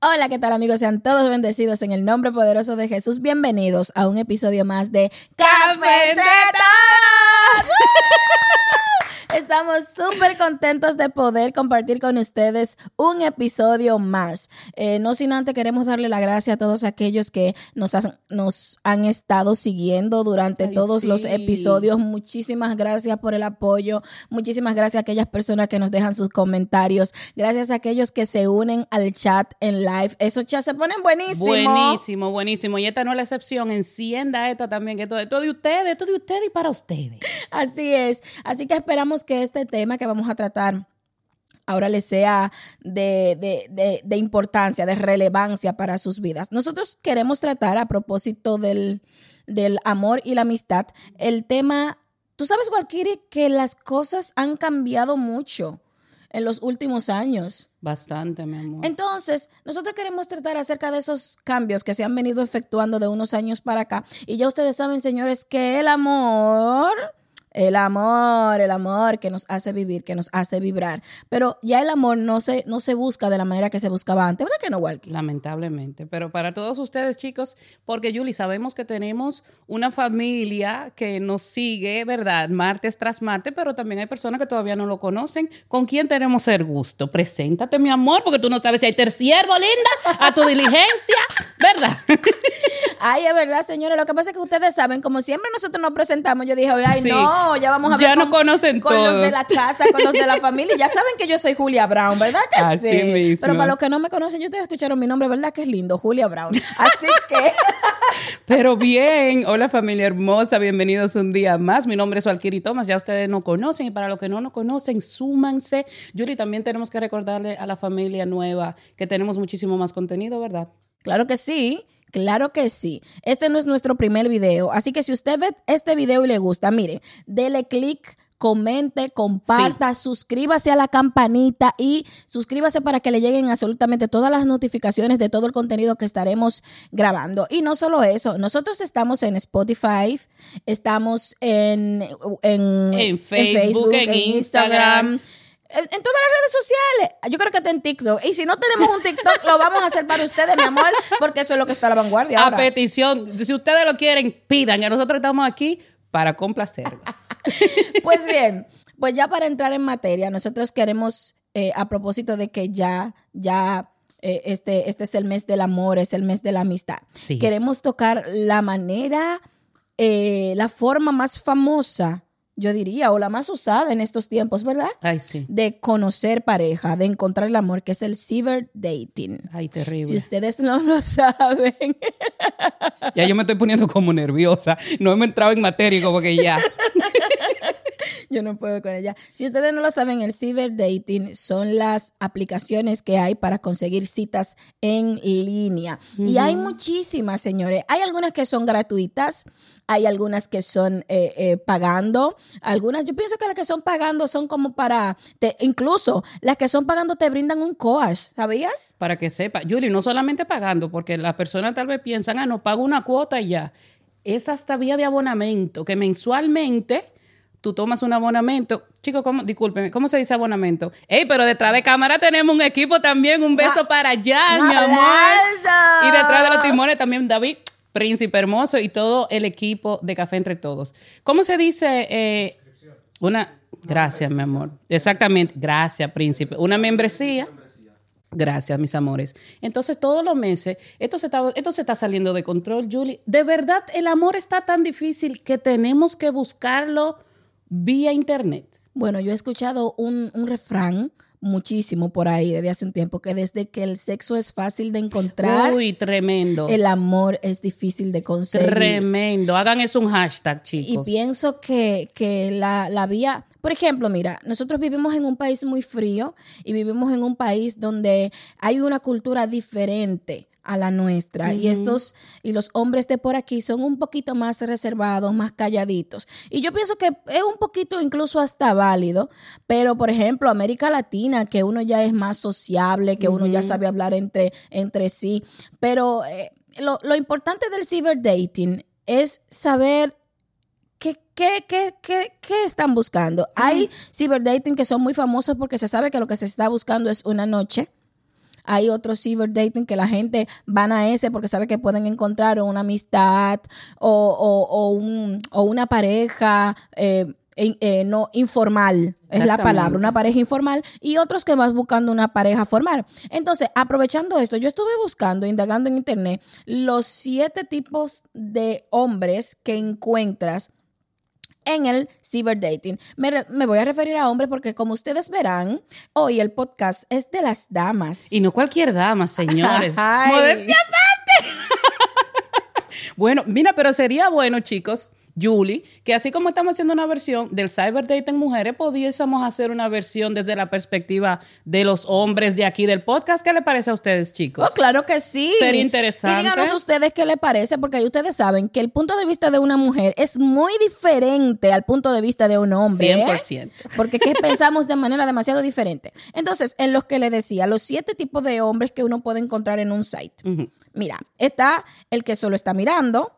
Hola, ¿qué tal amigos? Sean todos bendecidos en el nombre poderoso de Jesús. Bienvenidos a un episodio más de Café Estamos súper contentos de poder compartir con ustedes un episodio más. Eh, no sin antes queremos darle la gracia a todos aquellos que nos, nos han estado siguiendo durante todos los episodios. Muchísimas gracias por el apoyo. Muchísimas gracias a aquellas personas que nos dejan sus comentarios. Gracias a aquellos que se unen al chat en live. Esos chats se ponen buenísimos. Buenísimo, buenísimo. Y esta no es la excepción. Encienda esta también, que todo, todo de ustedes, todo de ustedes y para ustedes. Así es. Así que esperamos que este tema que vamos a tratar ahora les sea de, importancia, de relevancia para sus vidas. Nosotros queremos tratar a propósito del, del amor y la amistad el tema, tú sabes, Walkiri, que las cosas han cambiado mucho en los últimos años. Bastante, mi amor. Entonces, nosotros queremos tratar acerca de esos cambios que se han venido efectuando de unos años para acá. Y ya ustedes saben, señores, que el amor el amor, el amor que nos hace vivir, que nos hace vibrar. Pero ya el amor no se, no se busca de la manera que se buscaba antes, ¿verdad que no, Walkie? Lamentablemente. Pero para todos ustedes, chicos, porque Julie, sabemos que tenemos una familia que nos sigue, ¿verdad? Martes tras martes, pero también hay personas que todavía no lo conocen. ¿Con quién tenemos el gusto? Preséntate, mi amor, porque tú no sabes si hay terciervo, linda, a tu diligencia, ¿verdad? Ay, es verdad, señores. Lo que pasa es que ustedes saben, como siempre nosotros nos presentamos, yo dije, ay, no ya vamos a. Ya no conocen con los de la casa, con los de la familia. Ya saben que yo soy Julia Brown, ¿verdad que Así sí? Mismo. Pero para los que no me conocen, ustedes escucharon mi nombre, ¿verdad que es lindo? Julia Brown. Así que. Pero bien, hola familia hermosa, bienvenidos un día más. Mi nombre es Valkyrie Thomas, ya ustedes no conocen y para los que no nos conocen, súmanse. Yuri, también tenemos que recordarle a la familia nueva que tenemos muchísimo más contenido, ¿verdad? Claro que sí. Claro que sí. Este no es nuestro primer video, así que si usted ve este video y le gusta, mire, dele click comente, comparta, suscríbase a la campanita y suscríbase para que le lleguen absolutamente todas las notificaciones de todo el contenido que estaremos grabando. Y no solo eso, nosotros estamos en Spotify, estamos en, en, Facebook, en, Instagram en, todas las redes sociales. Yo creo que está en TikTok. Y si no tenemos un TikTok, lo vamos a hacer para ustedes, mi amor, porque eso es lo que está a la vanguardia. Ahora. A petición. Si ustedes lo quieren, pidan. Que nosotros estamos aquí para complacerlos. pues bien, pues ya para entrar en materia, nosotros queremos, eh, a propósito de que ya, ya eh, este, este es el mes del amor, es el mes de la amistad. Queremos tocar la manera, eh, la forma más famosa yo diría, o la más usada en estos tiempos, ¿verdad? Ay, sí. De conocer pareja, de encontrar el amor, que es el cyber dating. Ay, terrible. Si ustedes no lo saben. Ya yo me estoy poniendo como nerviosa. No hemos entrado en materia como que ya. Yo no puedo con ella. Si ustedes no lo saben, el cyber dating son las aplicaciones que hay para conseguir citas en línea. Y hay muchísimas, señores. Hay algunas que son gratuitas, hay algunas que son eh, eh, pagando, algunas, yo pienso que las que son pagando son como para, incluso las que son pagando te brindan un coach, ¿sabías? Para que sepa, Yuri, no solamente pagando, porque las personas tal vez piensan, ah, no, pago una cuota y ya. Es hasta vía de abonamiento, que mensualmente tú tomas un abonamiento. Chicos, ¿cómo, discúlpeme, ¿cómo se dice abonamiento? Ey, pero detrás de cámara tenemos un equipo también. Un beso para allá, mi amor. Y detrás de los timones también David, príncipe hermoso, y todo el equipo de Café Entre Todos. ¿Cómo se dice? Eh, una. Gracias, mi amor. Exactamente. Gracias, príncipe. Una membresía. Gracias, mis amores. Entonces, todos los meses, esto se, está, esto se está saliendo de control, Julie. De verdad, el amor está tan difícil que tenemos que buscarlo vía internet? Bueno, yo he escuchado un, refrán muchísimo por ahí desde hace un tiempo, que desde que el sexo es fácil de encontrar. Uy, tremendo. El amor es difícil de conseguir. Tremendo. Hagan eso un hashtag, chicos. Y pienso que, que la, la, vía, por ejemplo, mira, nosotros vivimos en un país muy frío y vivimos en un país donde hay una cultura diferente a la nuestra. Y estos, y los hombres de por aquí son un poquito más reservados, más calladitos. Y yo pienso que es un poquito incluso hasta válido, pero por ejemplo, América Latina, que uno ya es más sociable, que uno ya sabe hablar entre, entre sí. Pero eh, lo, lo importante del ciberdating es saber ¿Qué, qué, qué, qué, están buscando? Hay ciberdating que son muy famosos porque se sabe que lo que se está buscando es una noche Hay otros cyberdating que la gente van a ese porque sabe que pueden encontrar una amistad o, un, o una pareja. Eh, eh, no informal, es la palabra, una pareja informal, y otros que vas buscando una pareja formal. Entonces, aprovechando esto, yo estuve buscando, indagando en internet, los siete tipos de hombres que encuentras en el cyberdating. Me, me voy a referir a hombres porque como ustedes verán, hoy el podcast es de las damas. Y no cualquier dama, señores. ¡Modestia aparte! bueno, mira, pero sería bueno, chicos, Julie, que así como estamos haciendo una versión del cyber en mujeres, pudiésemos hacer una versión desde la perspectiva de los hombres de aquí del podcast. ¿Qué le parece a ustedes, chicos? Oh, claro que sí. Sería interesante. Y díganos ustedes qué le parece, porque ahí ustedes saben que el punto de vista de una mujer es muy diferente al punto de vista de un hombre. 100%. ¿eh? Porque que pensamos de manera demasiado diferente. Entonces, en los que le decía, los siete tipos de hombres que uno puede encontrar en un site. Mira, está el que solo está mirando,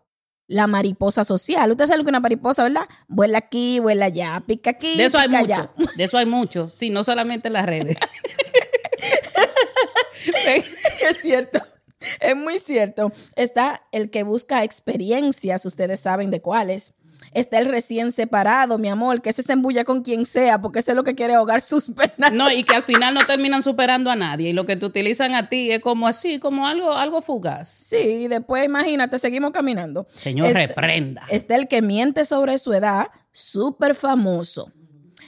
la mariposa social. Usted sabe lo que es una mariposa, ¿verdad? Vuela aquí, vuela allá, pica aquí, De eso hay mucho. De eso hay mucho. Sí, no solamente en las redes. Es cierto. Es muy cierto. Está el que busca experiencias, ustedes saben de cuáles está el recién separado, mi amor, que se se embulla con quien sea, porque ese es lo que quiere ahogar sus penas. No, y que al final no terminan superando a nadie. Y lo que te utilizan a ti es como así, como algo, algo fugaz. Sí, y después imagínate, seguimos caminando. Señor, reprenda. Está el que miente sobre su edad, súper famoso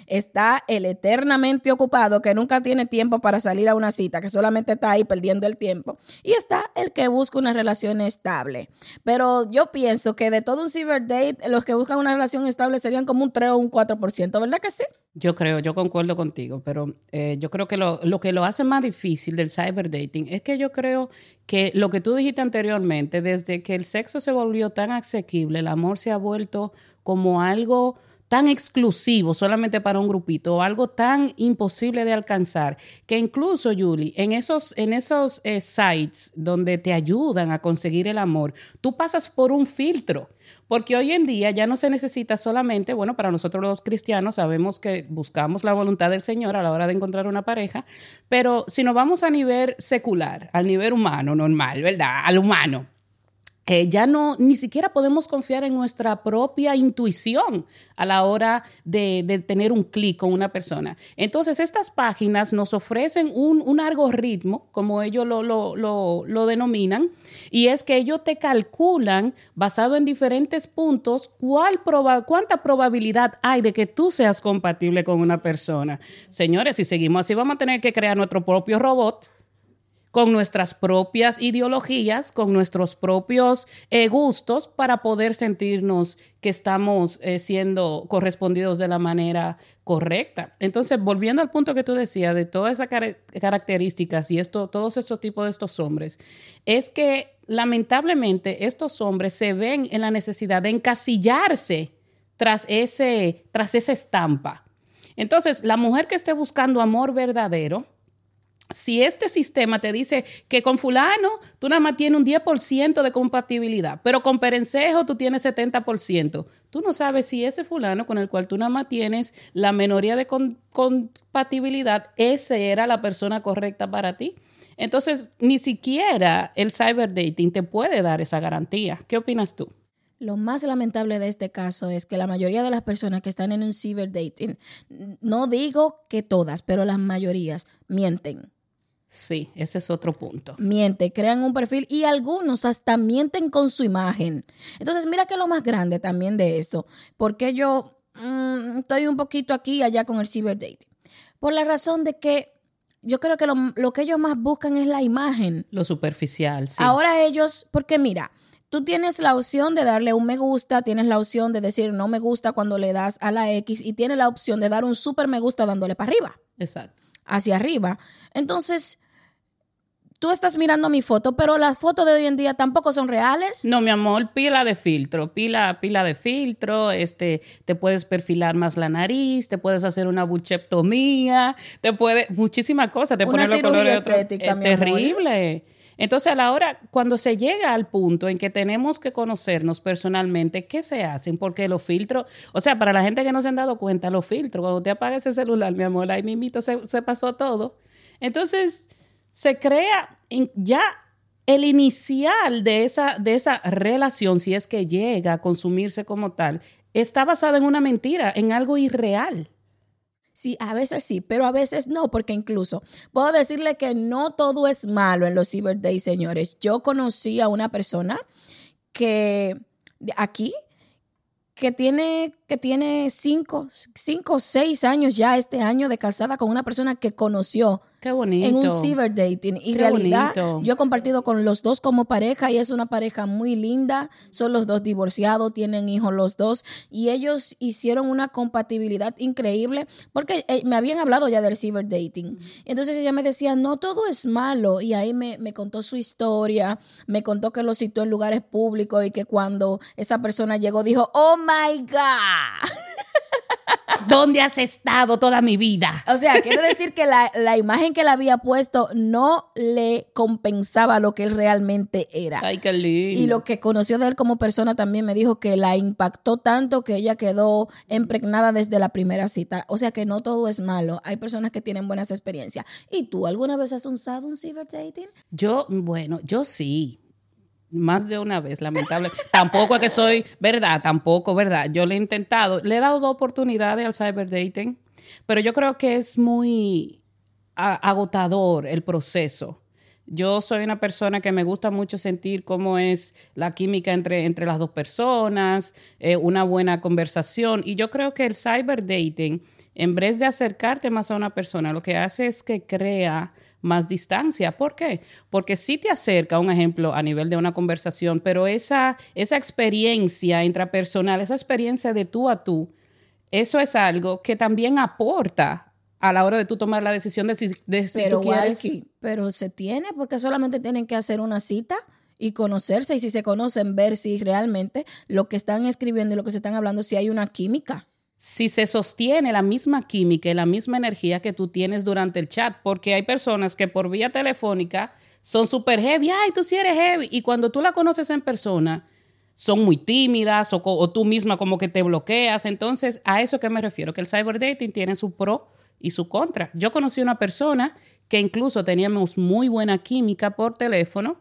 está el eternamente ocupado que nunca tiene tiempo para salir a una cita, que solamente está ahí perdiendo el tiempo. Y está el que busca una relación estable. Pero yo pienso que de todo un cyberdate, los que buscan una relación estable serían como un 3 o un 4%, ¿verdad que sí? Yo creo, yo concuerdo contigo, pero eh, yo creo que lo, lo que lo hace más difícil del cyberdating es que yo creo que lo que tú dijiste anteriormente, desde que el sexo se volvió tan asequible, el amor se ha vuelto como algo tan exclusivo solamente para un grupito o algo tan imposible de alcanzar que incluso, Julie, en esos, en esos eh, sites donde te ayudan a conseguir el amor, tú pasas por un filtro. Porque hoy en día ya no se necesita solamente, bueno, para nosotros los cristianos sabemos que buscamos la voluntad del Señor a la hora de encontrar una pareja, pero si nos vamos a nivel secular, al nivel humano, normal, ¿verdad? Al humano, ya no, ni siquiera podemos confiar en nuestra propia intuición a la hora de, tener un clic con una persona. Entonces, estas páginas nos ofrecen un, un algoritmo, como ellos lo, lo, denominan, y es que ellos te calculan, basado en diferentes puntos, cuál cuánta probabilidad hay de que tú seas compatible con una persona. Señores, si seguimos así, vamos a tener que crear nuestro propio robot con nuestras propias ideologías, con nuestros propios eh, gustos para poder sentirnos que estamos eh, siendo correspondidos de la manera correcta. Entonces, volviendo al punto que tú decías de todas esas características y esto, todos estos tipos de estos hombres, es que lamentablemente estos hombres se ven en la necesidad de encasillarse tras, ese, tras esa estampa. Entonces, la mujer que esté buscando amor verdadero, si este sistema te dice que con fulano tú nada más tienes un 10% de compatibilidad, pero con perencejo tú tienes 70%, tú no sabes si ese fulano con el cual tú nada más tienes la menoría de compatibilidad, ese era la persona correcta para ti. Entonces, ni siquiera el cyberdating te puede dar esa garantía. ¿Qué opinas tú? Lo más lamentable de este caso es que la mayoría de las personas que están en un cyberdating, no digo que todas, pero las mayorías mienten Sí, ese es otro punto. Miente, crean un perfil y algunos hasta mienten con su imagen. Entonces, mira que lo más grande también de esto, porque yo mm, estoy un poquito aquí y allá con el ciberdating. Por la razón de que yo creo que lo, lo, que ellos más buscan es la imagen. Lo superficial, sí. Ahora ellos, porque mira, tú tienes la opción de darle un me gusta, tienes la opción de decir no me gusta cuando le das a la X y tienes la opción de dar un super me gusta dándole para arriba. Exacto hacia arriba. Entonces, tú estás mirando mi foto, pero las fotos de hoy en día tampoco son reales. No, mi amor, pila de filtro, pila, pila de filtro, este, te puedes perfilar más la nariz, te puedes hacer una bucheptomía, te puede, muchísimas cosas, te una pones los estética, es terrible. Entonces, a la hora, cuando se llega al punto en que tenemos que conocernos personalmente, ¿qué se hacen? Porque los filtros, o sea, para la gente que no se han dado cuenta, los filtros, cuando te apaga ese celular, mi amor, ahí mismito se, se pasó todo. Entonces, se crea ya el inicial de esa, de esa relación, si es que llega a consumirse como tal, está basada en una mentira, en algo irreal. Sí, a veces sí, pero a veces no, porque incluso puedo decirle que no todo es malo en los Cyber Days, señores. Yo conocí a una persona que aquí que tiene que tiene cinco, cinco o seis años ya este año de casada con una persona que conoció Qué bonito. en un cyber dating. Y Qué realidad, bonito. yo he compartido con los dos como pareja y es una pareja muy linda. Son los dos divorciados, tienen hijos los dos y ellos hicieron una compatibilidad increíble porque eh, me habían hablado ya del cyber dating. Entonces ella me decía, no todo es malo. Y ahí me, me contó su historia, me contó que lo citó en lugares públicos y que cuando esa persona llegó dijo, oh my God. ¿Dónde has estado toda mi vida? O sea, quiere decir que la, la imagen que le había puesto no le compensaba lo que él realmente era. Ay, qué lindo. Y lo que conoció de él como persona también me dijo que la impactó tanto que ella quedó impregnada desde la primera cita. O sea que no todo es malo. Hay personas que tienen buenas experiencias. ¿Y tú alguna vez has usado un cyber dating? Yo, bueno, yo sí. Más de una vez, lamentable. tampoco es que soy, verdad, tampoco, verdad. Yo le he intentado, le he dado dos oportunidades al cyberdating, pero yo creo que es muy agotador el proceso. Yo soy una persona que me gusta mucho sentir cómo es la química entre, entre las dos personas, eh, una buena conversación. Y yo creo que el cyberdating, en vez de acercarte más a una persona, lo que hace es que crea más distancia. ¿Por qué? Porque sí te acerca, un ejemplo, a nivel de una conversación, pero esa, esa experiencia intrapersonal, esa experiencia de tú a tú, eso es algo que también aporta a la hora de tú tomar la decisión de si, de si pero tú quieres. Walkie, pero se tiene porque solamente tienen que hacer una cita y conocerse y si se conocen ver si realmente lo que están escribiendo y lo que se están hablando si hay una química. Si se sostiene la misma química y la misma energía que tú tienes durante el chat, porque hay personas que por vía telefónica son súper heavy, ay, tú sí eres heavy, y cuando tú la conoces en persona, son muy tímidas o, tú misma como que te bloqueas. Entonces, a eso que me refiero, que el cyberdating tiene su pro y su contra. Yo conocí una persona que incluso teníamos muy buena química por teléfono,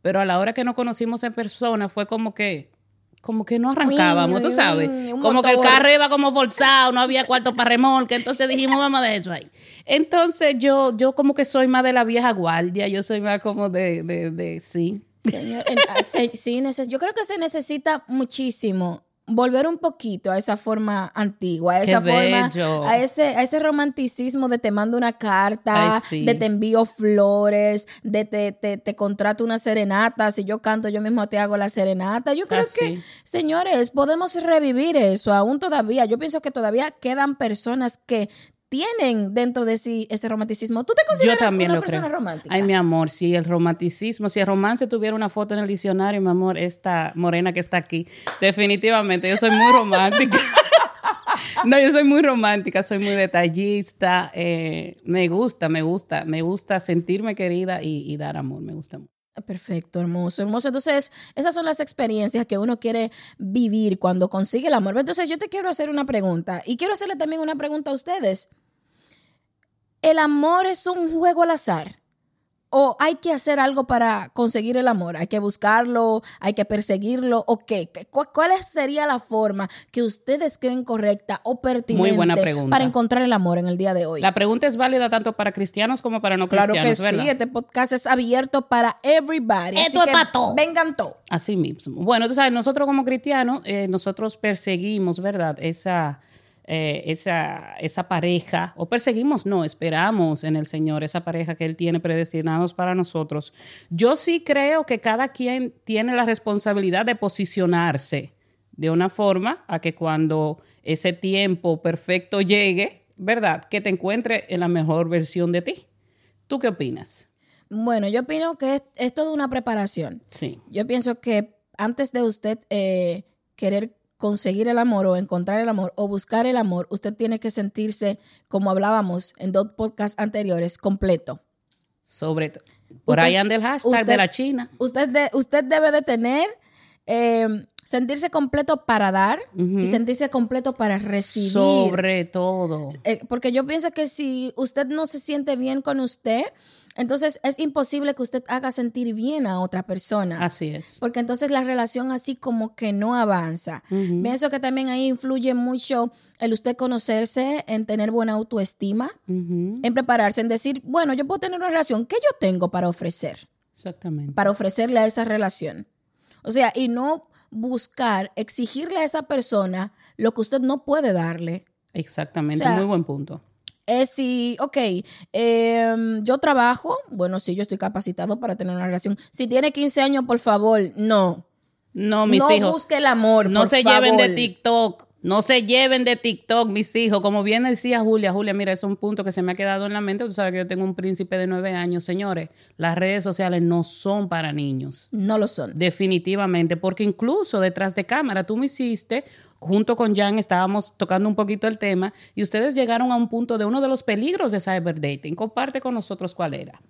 pero a la hora que nos conocimos en persona fue como que como que no arrancábamos, tú Uy, sabes. uy, un Como que el carro iba como forzado, no había cuarto para remolque, entonces dijimos, vamos de eso ahí. Entonces yo, yo como que soy más de la vieja guardia, yo soy más como de, de, de sí. Señor, en- ah, se- sí, neces- yo creo que se necesita muchísimo volver un poquito a esa forma antigua, a Qué esa forma, bello. a ese, a ese romanticismo de te mando una carta, Ay, sí. de te envío flores, de te, te, te contrato una serenata, si yo canto yo mismo te hago la serenata. Yo creo que, señores, podemos revivir eso aún todavía. Yo pienso que todavía quedan personas que tienen dentro de sí ese romanticismo. ¿Tú te Yo consideras también una lo persona creo. romántica? Ay, mi amor, si el romanticismo, si el romance tuviera una foto en el diccionario, mi amor, esta morena que está aquí, definitivamente, yo soy muy romántica. No, yo soy muy romántica, soy muy detallista, eh, me gusta, me gusta, me gusta sentirme querida y, y dar amor, me gusta mucho. Perfecto, hermoso, hermoso. Entonces, esas son las experiencias que uno quiere vivir cuando consigue el amor. Entonces, yo te quiero hacer una pregunta y quiero hacerle también una pregunta a ustedes. ¿El amor es un juego al azar? ¿O hay que hacer algo para conseguir el amor? ¿Hay que buscarlo? ¿Hay que perseguirlo? ¿O qué? ¿Qué- cu- ¿Cuál sería la forma que ustedes creen correcta o pertinente buena pregunta. para encontrar el amor en el día de hoy? La pregunta es válida tanto para cristianos como para no claro que cristianos, sí, este podcast es abierto para everybody. Esto así es que pa' todo. Vengan todos. Así mismo. Bueno, tú sabes, nosotros como cristianos, eh, nosotros perseguimos, ¿verdad? Esa, eh, esa, esa pareja, o perseguimos, no, esperamos en el Señor esa pareja que Él tiene predestinados para nosotros. Yo sí creo que cada quien tiene la responsabilidad de posicionarse de una forma a que cuando ese tiempo perfecto llegue, ¿verdad? Que te encuentre en la mejor versión de ti. ¿Tú qué opinas? Bueno, yo opino que es, es toda una preparación. Sí. Yo pienso que antes de usted eh, querer conseguir el amor o encontrar el amor o buscar el amor, usted tiene que sentirse, como hablábamos en dos podcasts anteriores, completo. Sobre todo. Por Usted- ahí anda el hashtag usted- de la China. Usted, de- usted debe de tener eh, sentirse completo para dar y sentirse completo para recibir. Sobre todo. Eh, porque yo pienso que si usted no se siente bien con usted, entonces es imposible que usted haga sentir bien a otra persona. Así es. Porque entonces la relación así como que no avanza. Pienso que también ahí influye mucho el usted conocerse, en tener buena autoestima, en prepararse, en decir, bueno, yo puedo tener una relación, ¿qué yo tengo para ofrecer? Exactamente. Para ofrecerle a esa relación. O sea, y no buscar, exigirle a esa persona lo que usted no puede darle. Exactamente, muy buen punto. Es si, ok, em, yo trabajo, bueno, sí, yo estoy capacitado para tener una relación. Si tiene 15 años, por favor, no. No, mis hijos. No busque el amor. No se lleven de TikTok. No se lleven de TikTok, mis hijos. Como bien decía Julia, Julia, mira, es un punto que se me ha quedado en la mente. Tú sabes que yo tengo un príncipe de nueve años. Señores, las redes sociales no son para niños. No lo son. Definitivamente, porque incluso detrás de cámara tú me hiciste, junto con Jan, estábamos tocando un poquito el tema y ustedes llegaron a un punto de uno de los peligros de cyberdating. Comparte con nosotros cuál era.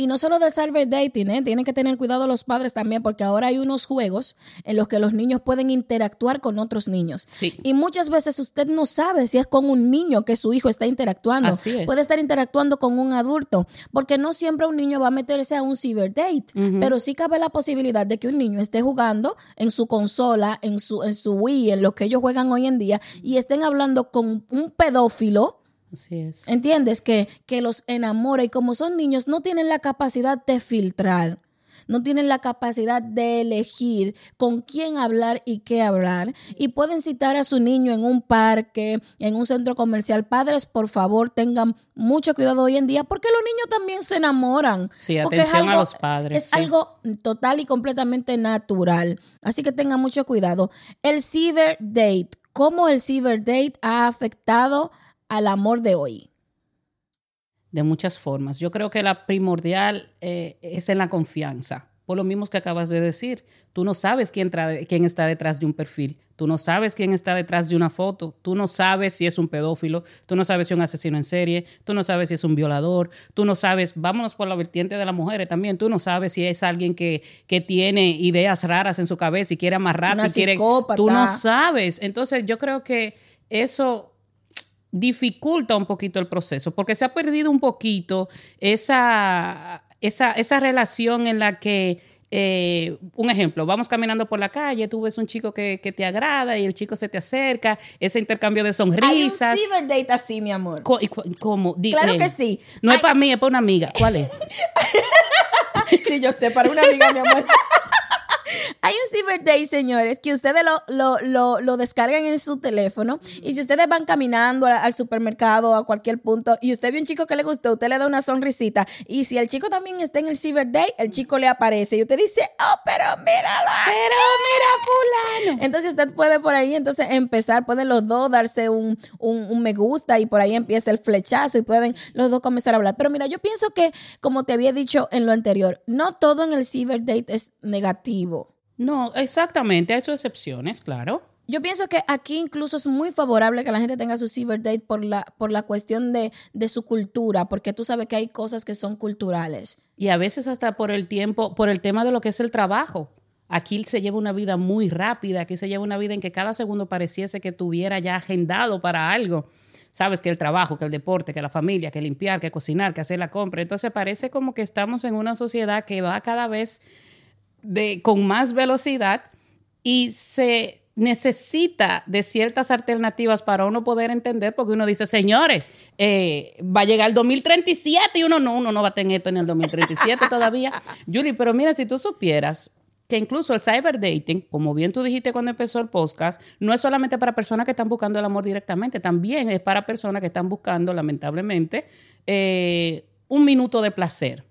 Y no solo de cyber dating, ¿eh? tienen que tener cuidado los padres también porque ahora hay unos juegos en los que los niños pueden interactuar con otros niños. Sí. Y muchas veces usted no sabe si es con un niño que su hijo está interactuando. Así es. Puede estar interactuando con un adulto, porque no siempre un niño va a meterse a un cyber date, pero sí cabe la posibilidad de que un niño esté jugando en su consola, en su, en su Wii, en lo que ellos juegan hoy en día, y estén hablando con un pedófilo Así es. ¿Entiendes? Que, que los enamora y como son niños no tienen la capacidad de filtrar, no tienen la capacidad de elegir con quién hablar y qué hablar y pueden citar a su niño en un parque, en un centro comercial. Padres, por favor, tengan mucho cuidado hoy en día porque los niños también se enamoran. Sí, atención a los padres. Es algo total y completamente natural. Así que tengan mucho cuidado. El cyber date, ¿cómo el cyber date ha afectado al amor de hoy? De muchas formas. Yo creo que la primordial eh, es en la confianza. Por lo mismo que acabas de decir, tú no sabes quién, quién está detrás de un perfil, tú no sabes quién está detrás de una foto, tú no sabes si es un pedófilo, tú no sabes si es un asesino en serie, tú no sabes si es un violador, tú no sabes, vámonos por la vertiente de las mujeres también, tú no sabes si es alguien que, que tiene ideas raras en su cabeza y quiere amarrar, quiere... Tú no sabes. Entonces yo creo que eso dificulta un poquito el proceso, porque se ha perdido un poquito esa, esa, esa relación en la que, eh, un ejemplo, vamos caminando por la calle, tú ves un chico que, que, te agrada y el chico se te acerca, ese intercambio de sonrisas. Hay un cyberdate así, mi amor. Co- ¿Cómo? Di- Claro eh, que sí. No es para mí, es para una amiga. ¿Cuál es? Sí, yo sé, para una amiga, mi amor. Hay un Cyber Day, señores, que ustedes lo, lo, lo, lo descargan en su teléfono y si ustedes van caminando al, al supermercado a cualquier punto y usted ve un chico que le gustó, usted le da una sonrisita y si el chico también está en el Cyber Day, el chico le aparece y usted dice, oh, pero míralo. Pero mira fulano. Entonces usted puede por ahí entonces empezar, pueden los dos darse un, un, un me gusta y por ahí empieza el flechazo y pueden los dos comenzar a hablar. Pero mira, yo pienso que, como te había dicho en lo anterior, no todo en el Cyber Date es negativo. No, exactamente, hay sus excepciones, claro. Yo pienso que aquí incluso es muy favorable que la gente tenga su cyber date por la, por la cuestión de, de su cultura, porque tú sabes que hay cosas que son culturales. Y a veces hasta por el tiempo, por el tema de lo que es el trabajo. Aquí se lleva una vida muy rápida, aquí se lleva una vida en que cada segundo pareciese que tuviera ya agendado para algo. Sabes que el trabajo, que el deporte, que la familia, que limpiar, que cocinar, que hacer la compra. Entonces parece como que estamos en una sociedad que va cada vez de, con más velocidad y se necesita de ciertas alternativas para uno poder entender, porque uno dice, señores, eh, va a llegar el 2037 y uno no, uno no va a tener esto en el 2037 todavía. Julie, pero mira, si tú supieras que incluso el cyberdating, como bien tú dijiste cuando empezó el podcast, no es solamente para personas que están buscando el amor directamente, también es para personas que están buscando, lamentablemente, eh, un minuto de placer.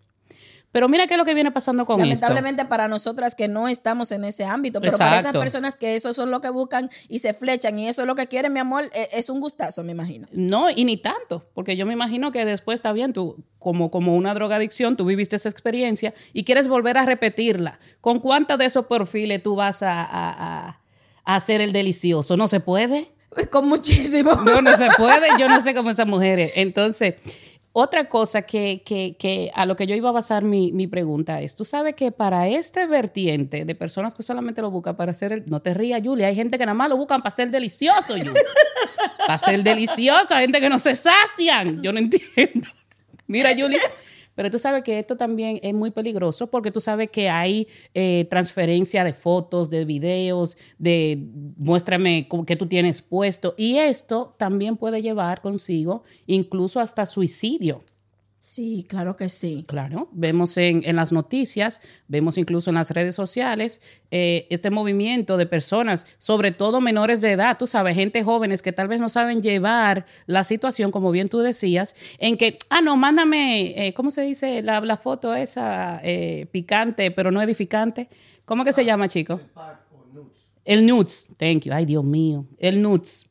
Pero mira qué es lo que viene pasando con esto. Lamentablemente para nosotras que no estamos en ese ámbito, pero para esas personas que eso son lo que buscan y se flechan y eso es lo que quieren, mi amor, eh, es un gustazo, me imagino. No, y ni tanto, porque yo me imagino que después está bien, tú, como, como una drogadicción, tú viviste esa experiencia y quieres volver a repetirla. ¿Con cuántos de esos perfiles tú vas a, a- a- a hacer el delicioso? ¿No se puede? Con muchísimo. No, no se puede. Yo no sé cómo esas mujeres. Entonces, Otra cosa que, que, que, a lo que yo iba a basar mi, mi, pregunta es, tú sabes que para este vertiente de personas que solamente lo buscan para hacer el... No te rías, Julia, hay gente que nada más lo buscan para ser delicioso, Julia. para ser delicioso, hay gente que no se sacian. Yo no entiendo. Mira, Julia, pero tú sabes que esto también es muy peligroso porque tú sabes que hay eh, transferencia de fotos, de videos, de muéstrame qué tú tienes puesto. Y esto también puede llevar consigo incluso hasta suicidio. Sí, claro que sí. Claro, vemos en, en las noticias, vemos incluso en las redes sociales eh, este movimiento de personas, sobre todo menores de edad, tú sabes, gente jóvenes que tal vez no saben llevar la situación, como bien tú decías, en que, ah, no, mándame, eh, ¿cómo se dice la, la foto esa eh, picante, pero no edificante? ¿Cómo que se llama, chico? El nudes, thank you, ay Dios mío, el nudes.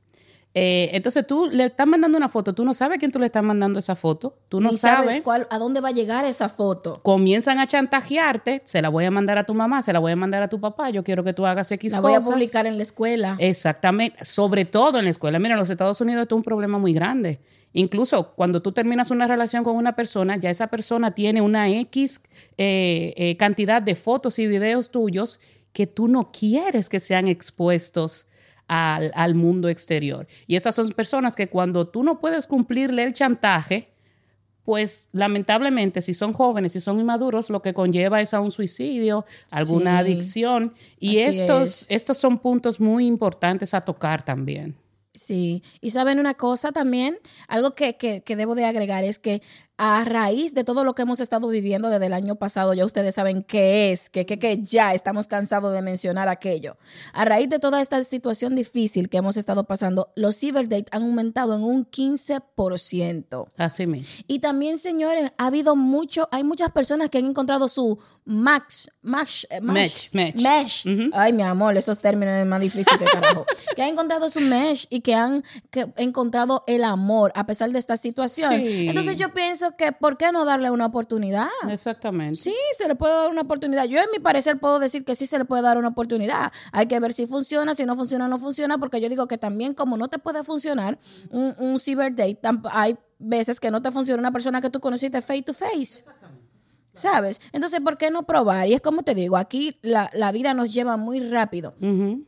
Eh, entonces tú le estás mandando una foto, tú no sabes a quién tú le estás mandando esa foto, tú no Ni sabes cuál, a dónde va a llegar esa foto. Comienzan a chantajearte, se la voy a mandar a tu mamá, se la voy a mandar a tu papá, yo quiero que tú hagas X la cosas. La voy a publicar en la escuela. Exactamente, sobre todo en la escuela. Mira, en los Estados Unidos esto es un problema muy grande. Incluso cuando tú terminas una relación con una persona, ya esa persona tiene una X eh, eh, cantidad de fotos y videos tuyos que tú no quieres que sean expuestos al, al, mundo exterior. Y esas son personas que cuando tú no puedes cumplirle el chantaje, pues lamentablemente si son jóvenes, si son inmaduros, lo que conlleva es a un suicidio, alguna sí, adicción. Y estos, estos son puntos muy importantes a tocar también. Sí, y saben una cosa también, algo que, que, que debo de agregar es que a raíz de todo lo que hemos estado viviendo desde el año pasado, ya ustedes saben qué es, que, que, que, ya estamos cansados de mencionar aquello. A raíz de toda esta situación difícil que hemos estado pasando, los cyberdates han aumentado en un 15%. Así mismo. Y también, señores, ha habido mucho, hay muchas personas que han encontrado su max, max, mesh, mesh. mesh. Uh -huh. Ay, mi amor, esos términos es más difíciles que carajo. que han encontrado su mesh y que han que, encontrado el amor a pesar de esta situación. Sí. Entonces yo pienso que ¿por qué no darle una oportunidad? Exactamente. Sí, se le puede dar una oportunidad. Yo en mi parecer puedo decir que sí se le puede dar una oportunidad. Hay que ver si funciona, si no funciona, no funciona, porque yo digo que también como no te puede funcionar un, un cyberdate, hay veces que no te funciona una persona que tú conociste face to face. ¿Sabes? Entonces, ¿por qué no probar? Y es como te digo, aquí la, la vida nos lleva muy rápido. Uh -huh.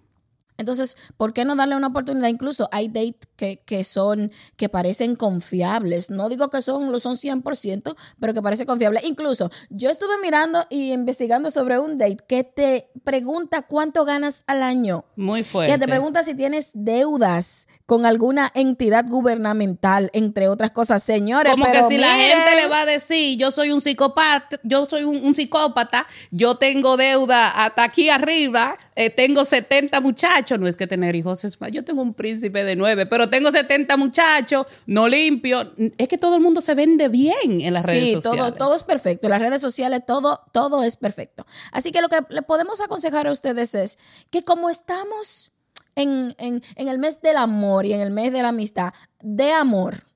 Entonces, ¿por qué no darle una oportunidad? Incluso hay dates que, que son, que parecen confiables. No digo que son, lo son 100%, pero que parece confiable. Incluso, yo estuve mirando y investigando sobre un date que te pregunta cuánto ganas al año. Muy fuerte. Que te pregunta si tienes deudas con alguna entidad gubernamental, entre otras cosas. Señores, Como pero que si miren, la gente le va a decir, yo soy un psicópata, yo soy un, un psicópata, yo tengo deuda hasta aquí arriba, eh, tengo 70 muchachos, no es que tener hijos es más, yo tengo un príncipe de nueve, pero tengo 70 muchachos, no limpio, es que todo el mundo se vende bien en las sí, redes sociales. Todo, todo es perfecto, en las redes sociales todo, todo es perfecto. Así que lo que le podemos aconsejar a ustedes es que como estamos en, en, en el mes del amor y en el mes de la amistad, de amor.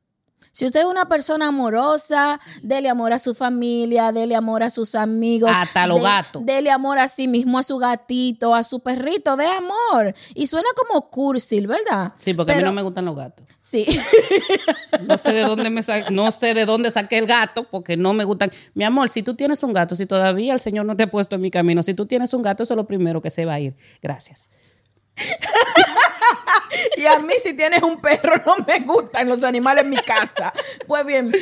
Si usted es una persona amorosa, dele amor a su familia, dele amor a sus amigos. Hasta los de, gatos. Dele amor a sí mismo, a su gatito, a su perrito, de amor. Y suena como cursil, ¿verdad? Sí, porque Pero, a mí no me gustan los gatos. Sí. No sé de dónde me sa no sé de dónde saqué el gato, porque no me gustan. Mi amor, si tú tienes un gato, si todavía el Señor no te ha puesto en mi camino, si tú tienes un gato, eso es lo primero que se va a ir. Gracias. y a mí si tienes un perro no me gustan los animales en mi casa. Pues bien.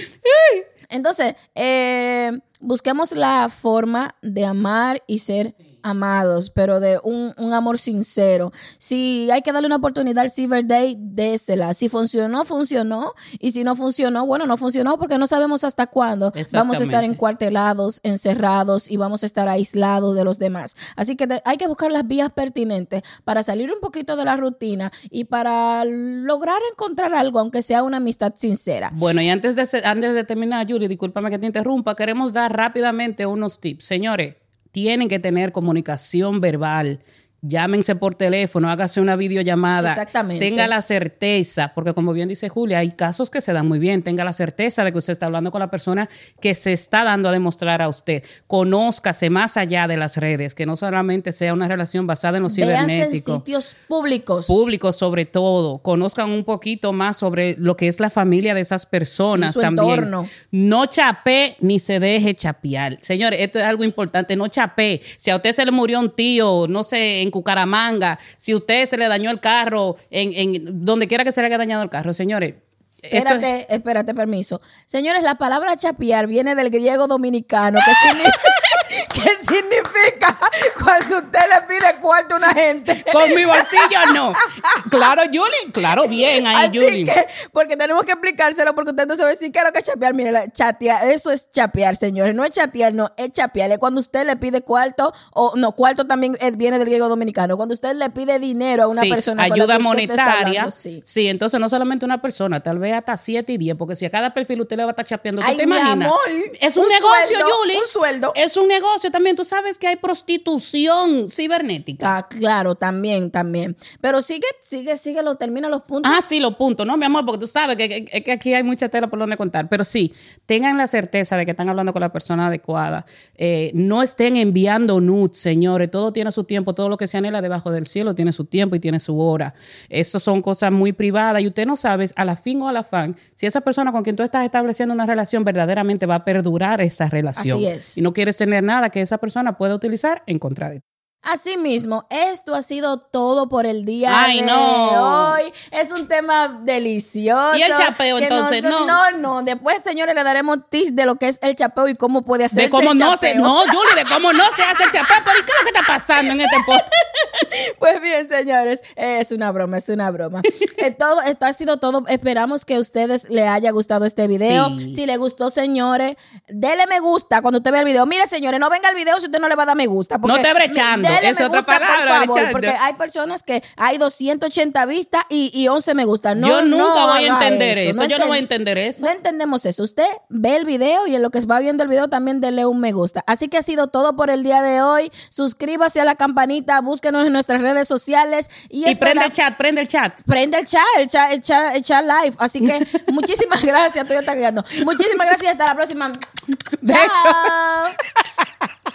Entonces, eh, busquemos la forma de amar y ser amados, pero de un, un, amor sincero. Si hay que darle una oportunidad al Cyber Day, désela. Si funcionó, funcionó. Y si no funcionó, bueno, no funcionó porque no sabemos hasta cuándo vamos a estar encuartelados, encerrados y vamos a estar aislados de los demás. Así que hay que buscar las vías pertinentes para salir un poquito de la rutina y para lograr encontrar algo, aunque sea una amistad sincera. Bueno, y antes de, antes de terminar, Yuri, discúlpame que te interrumpa, queremos dar rápidamente unos tips. Señores, tienen que tener comunicación verbal llámense por teléfono, hágase una videollamada. Exactamente. Tenga la certeza, porque como bien dice Julia, hay casos que se dan muy bien. Tenga la certeza de que usted está hablando con la persona que se está dando a demostrar a usted. Conózcase más allá de las redes, que no solamente sea una relación basada en lo Véanse en sitios públicos. Públicos sobre todo, conozcan un poquito más sobre lo que es la familia de esas personas Sí, su también. entorno. No chape ni se deje chapear. Señores, esto es algo importante, no chape. Si a usted se le murió un tío, no sé, en Cucaramanga, si usted se le dañó el carro, en, en donde quiera que se le haya dañado el carro, señores. Es- Espérate, espérate, permiso. Señores, la palabra chapear viene del griego dominicano, que significa, cuando usted le pide cuarto a una gente. con mi bolsillo no. Claro, Julie, claro, bien ahí, Así Julie. que, porque tenemos que explicárselo, porque usted no sabe si quiero que chapear. Mire, chatear, eso es chapear, señores. No es chatear, no, es chapear. Es cuando usted le pide cuarto, o no, cuarto también es- viene del griego dominicano. Cuando usted le pide dinero a una Sí, persona con la ayuda que usted está monetaria. hablando, sí. sí. entonces no solamente una persona, tal vez hasta 7 y 10, porque si a cada perfil usted le va a estar chapeando, ¿tú Ay, te imaginas? amor, es un, un negocio, sueldo, Julie. un sueldo. Es un negocio también. Tú sabes que hay prostitución cibernética. Ah, claro, también, también. Pero sigue, sigue, sigue, lo termina los puntos. Ah, sí, los puntos, ¿no, mi amor? Porque tú sabes que, que- que aquí hay mucha tela por donde contar. Pero sí, tengan la certeza de que están hablando con la persona adecuada. Eh, no estén enviando nudes, señores. Todo tiene su tiempo. Todo lo que se anhela debajo del cielo tiene su tiempo y tiene su hora. Eso son cosas muy privadas y usted no sabe, a la fin o a la fan, si esa persona con quien tú estás estableciendo una relación verdaderamente va a perdurar esa relación. Así es. Y no quieres tener nada que esa persona pueda utilizar en contra de ti. Asimismo, esto ha sido todo por el día Ay, de no. hoy. Es un tema delicioso. ¿Y el chapeo, entonces? nos- No. no, no. Después, señores, le daremos tips de lo que es el chapeo y cómo puede hacerse De cómo el no se, no, Julie, de cómo no se hace el chapeo. ¿y qué es lo que está pasando en este podcast? Pues bien, señores, es una broma, es una broma. Eh, todo, esto ha sido todo. Esperamos que a ustedes les haya gustado este video. Sí. Si les gustó, señores, dele me gusta cuando usted vea el video. Mire, señores, no venga el video si usted no le va a dar me gusta. porque- No esté brechando, Dele esa me es otra gusta, palabra, por favor, porque hay personas que hay 280 vistas y, y 11 me gusta. No, Yo nunca no voy a entender eso, yo no enten- voy a entender eso. No entendemos eso. Usted ve el video y en lo que va viendo el video también dele un me gusta. Así que ha sido todo por el día de hoy. Suscríbase a la campanita, búsquenos en nuestras redes sociales y, Y prende el chat, prende el chat. prende el chat, el chat, el chat, el chat live. Así que muchísimas gracias, estoy ataqueando. Muchísimas gracias y hasta la próxima. Besos. Chao.